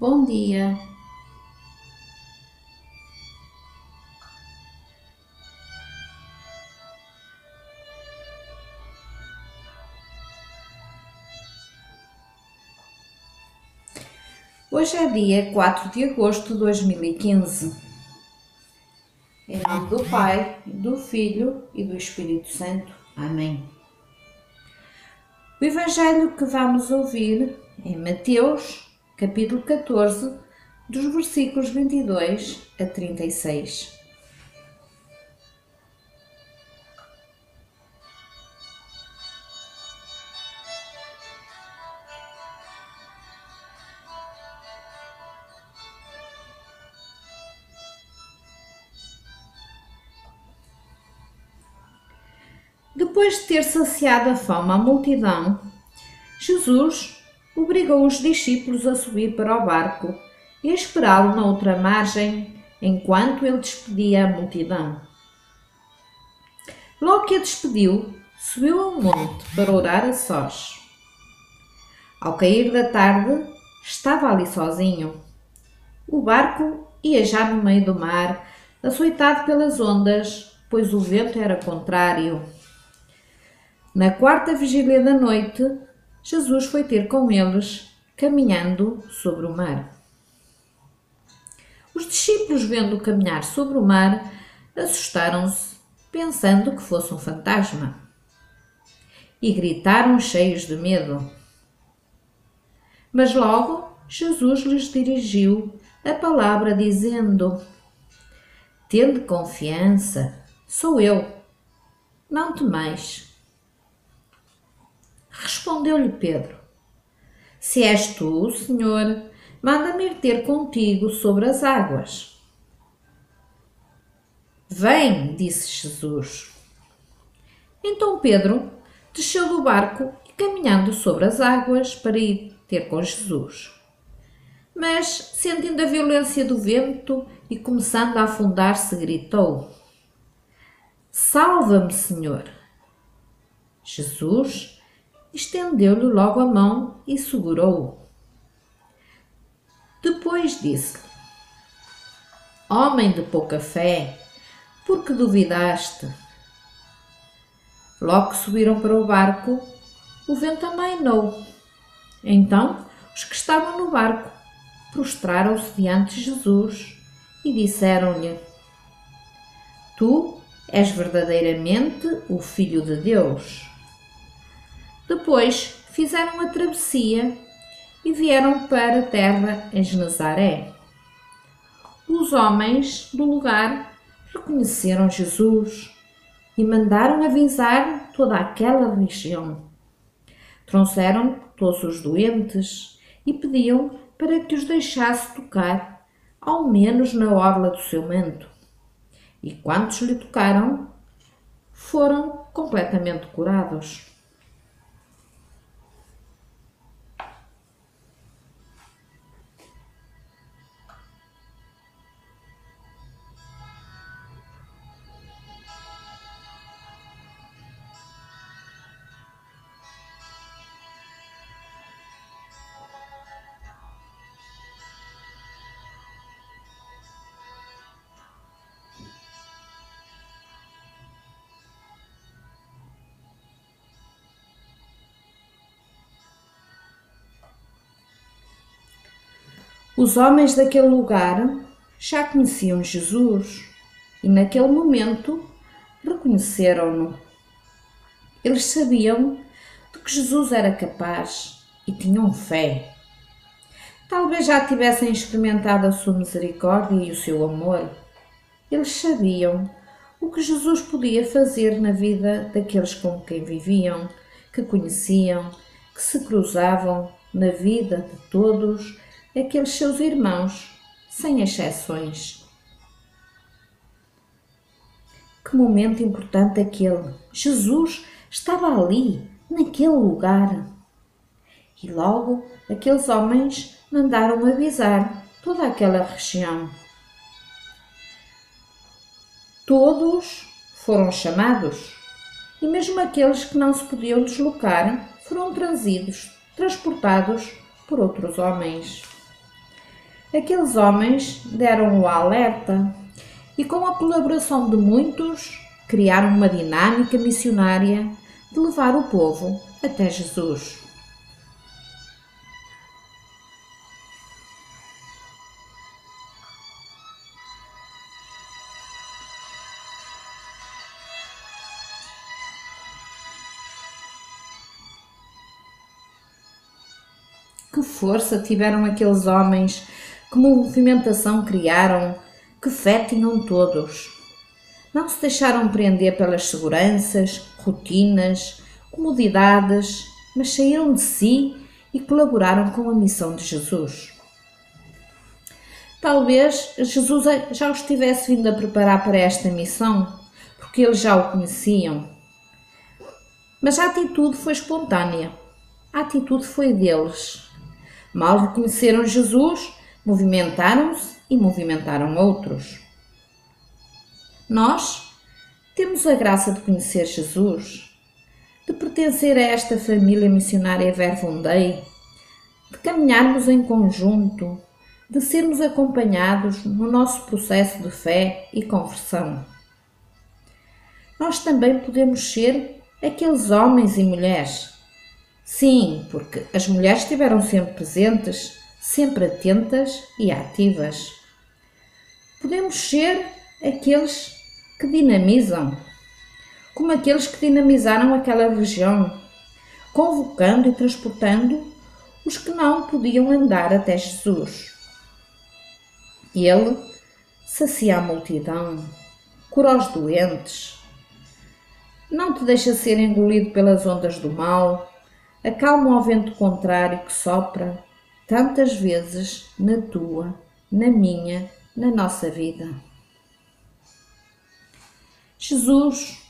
Bom dia. Hoje é dia 4 de agosto de 2015. Em nome do Pai, do Filho e do Espírito Santo. Amém. O Evangelho que vamos ouvir é Mateus, capítulo 14, dos versículos 22 a 36. Depois de ter saciado a fome à multidão, Jesus obrigou os discípulos a subir para o barco e a esperá-lo na outra margem enquanto ele despedia a multidão. Logo que a despediu, subiu ao monte para orar a sós. Ao cair da tarde, estava ali sozinho. O barco ia já no meio do mar, açoitado pelas ondas, pois o vento era contrário. Na quarta vigília da noite, Jesus foi ter com eles, caminhando sobre o mar. Os discípulos, vendo caminhar sobre o mar, assustaram-se, pensando que fosse um fantasma, e gritaram cheios de medo. Mas logo Jesus lhes dirigiu a palavra, dizendo: Tende confiança, sou eu, não temais. Respondeu-lhe Pedro: Se és tu, Senhor, manda-me ter contigo sobre as águas. Vem, disse Jesus. Então Pedro desceu do barco e, caminhando sobre as águas para ir ter com Jesus. Mas, sentindo a violência do vento e começando a afundar-se, gritou: Salva-me, Senhor! Jesus estendeu-lhe logo a mão e segurou-o. Depois disse: Homem de pouca fé, por que duvidaste? Logo subiram para o barco, o vento amainou. Então, os que estavam no barco prostraram-se diante de Jesus e disseram-lhe: Tu és verdadeiramente o Filho de Deus. Depois fizeram a travessia e vieram para a terra em Genezaré. Os homens do lugar reconheceram Jesus e mandaram avisar toda aquela região. Trouxeram todos os doentes e pediam para que os deixasse tocar, ao menos na orla do seu manto. E quantos lhe tocaram foram completamente curados. Os homens daquele lugar já conheciam Jesus e, naquele momento, reconheceram-no. Eles sabiam de que Jesus era capaz e tinham fé. Talvez já tivessem experimentado a sua misericórdia e o seu amor. Eles sabiam o que Jesus podia fazer na vida daqueles com quem viviam, que conheciam, que se cruzavam na vida de todos aqueles seus irmãos, sem exceções. Que momento importante aquele! Jesus estava ali, naquele lugar. E logo aqueles homens mandaram avisar toda aquela região. Todos foram chamados, e mesmo aqueles que não se podiam deslocar foram trazidos, transportados por outros homens. Aqueles homens deram o alerta e, com a colaboração de muitos, criaram uma dinâmica missionária de levar o povo até Jesus. Que força tiveram aqueles homens, que movimentação criaram, que fé tinham todos. Não se deixaram prender pelas seguranças, rotinas, comodidades, mas saíram de si e colaboraram com a missão de Jesus. Talvez Jesus já os tivesse vindo a preparar para esta missão, porque eles já o conheciam. Mas a atitude foi espontânea. A atitude foi deles. Mal reconheceram Jesus, movimentaram-se e movimentaram outros. Nós temos a graça de conhecer Jesus, de pertencer a esta família missionária Verbo Dei, de caminharmos em conjunto, de sermos acompanhados no nosso processo de fé e conversão. Nós também podemos ser aqueles homens e mulheres Sim, porque as mulheres estiveram sempre presentes, sempre atentas e ativas. Podemos ser aqueles que dinamizam, como aqueles que dinamizaram aquela região, convocando e transportando os que não podiam andar até Jesus. Ele sacia a multidão, cura os doentes, não te deixa ser engolido pelas ondas do mal, acalma o vento contrário que sopra tantas vezes na tua, na minha, na nossa vida. Jesus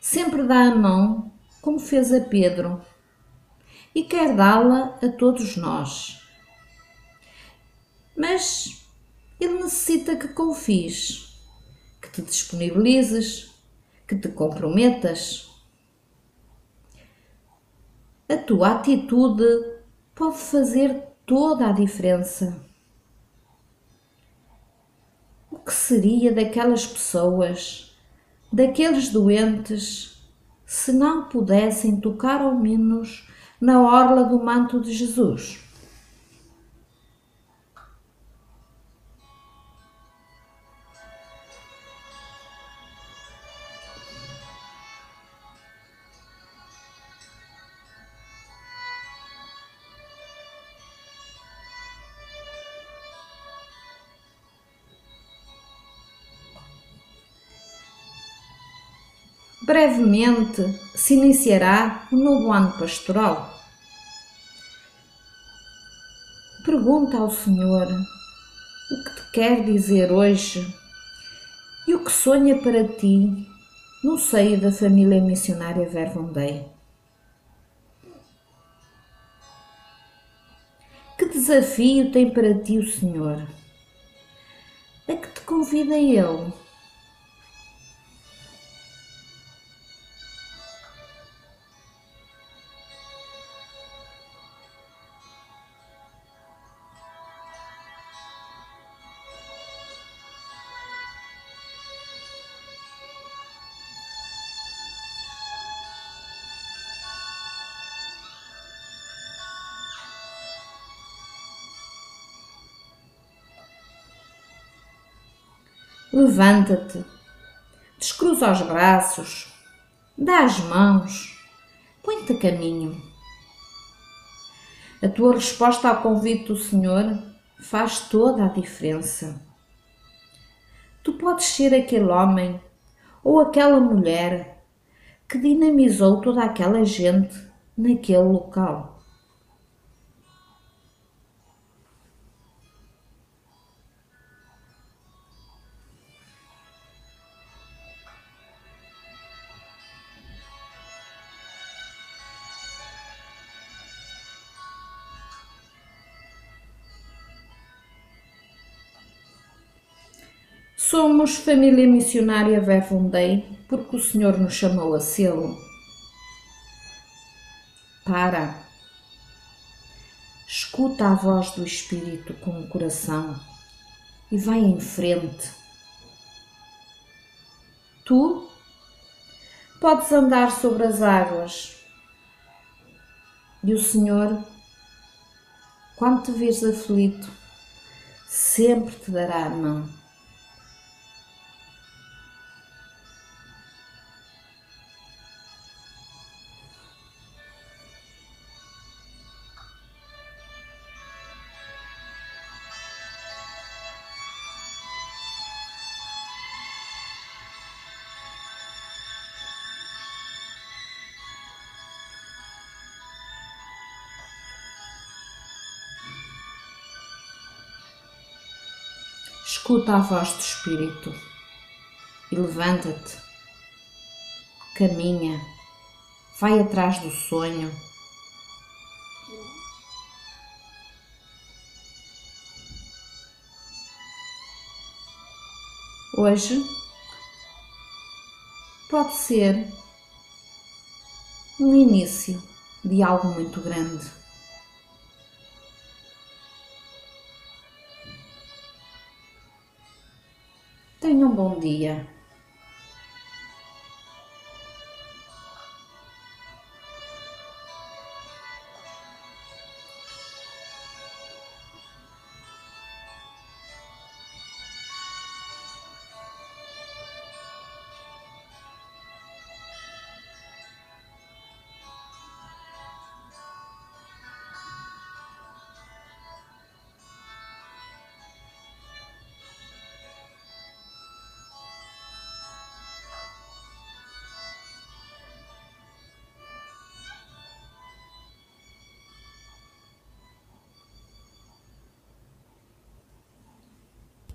sempre dá a mão como fez a Pedro e quer dá-la a todos nós. Mas ele necessita que confies, que te disponibilizes, que te comprometas a tua atitude pode fazer toda a diferença. O que seria daquelas pessoas, daqueles doentes, se não pudessem tocar ao menos na orla do manto de Jesus? Brevemente se iniciará o um novo ano pastoral. Pergunta ao Senhor o que te quer dizer hoje e o que sonha para ti no seio da família missionária Vervondei. Que desafio tem para ti o Senhor? A que te convida Ele? Levanta-te, descruza os braços, dá as mãos, põe-te a caminho. A tua resposta ao convite do Senhor faz toda a diferença. Tu podes ser aquele homem ou aquela mulher que dinamizou toda aquela gente naquele local. Somos família missionária Dei porque o Senhor nos chamou a sê-lo. Para. escuta a voz do Espírito com o coração e vai em frente. Tu podes andar sobre as águas e o Senhor, quando te vires aflito, sempre te dará a mão. Escuta a voz do Espírito e levanta-te, caminha, vai atrás do sonho. Hoje pode ser um início de algo muito grande. Tenha um bom dia.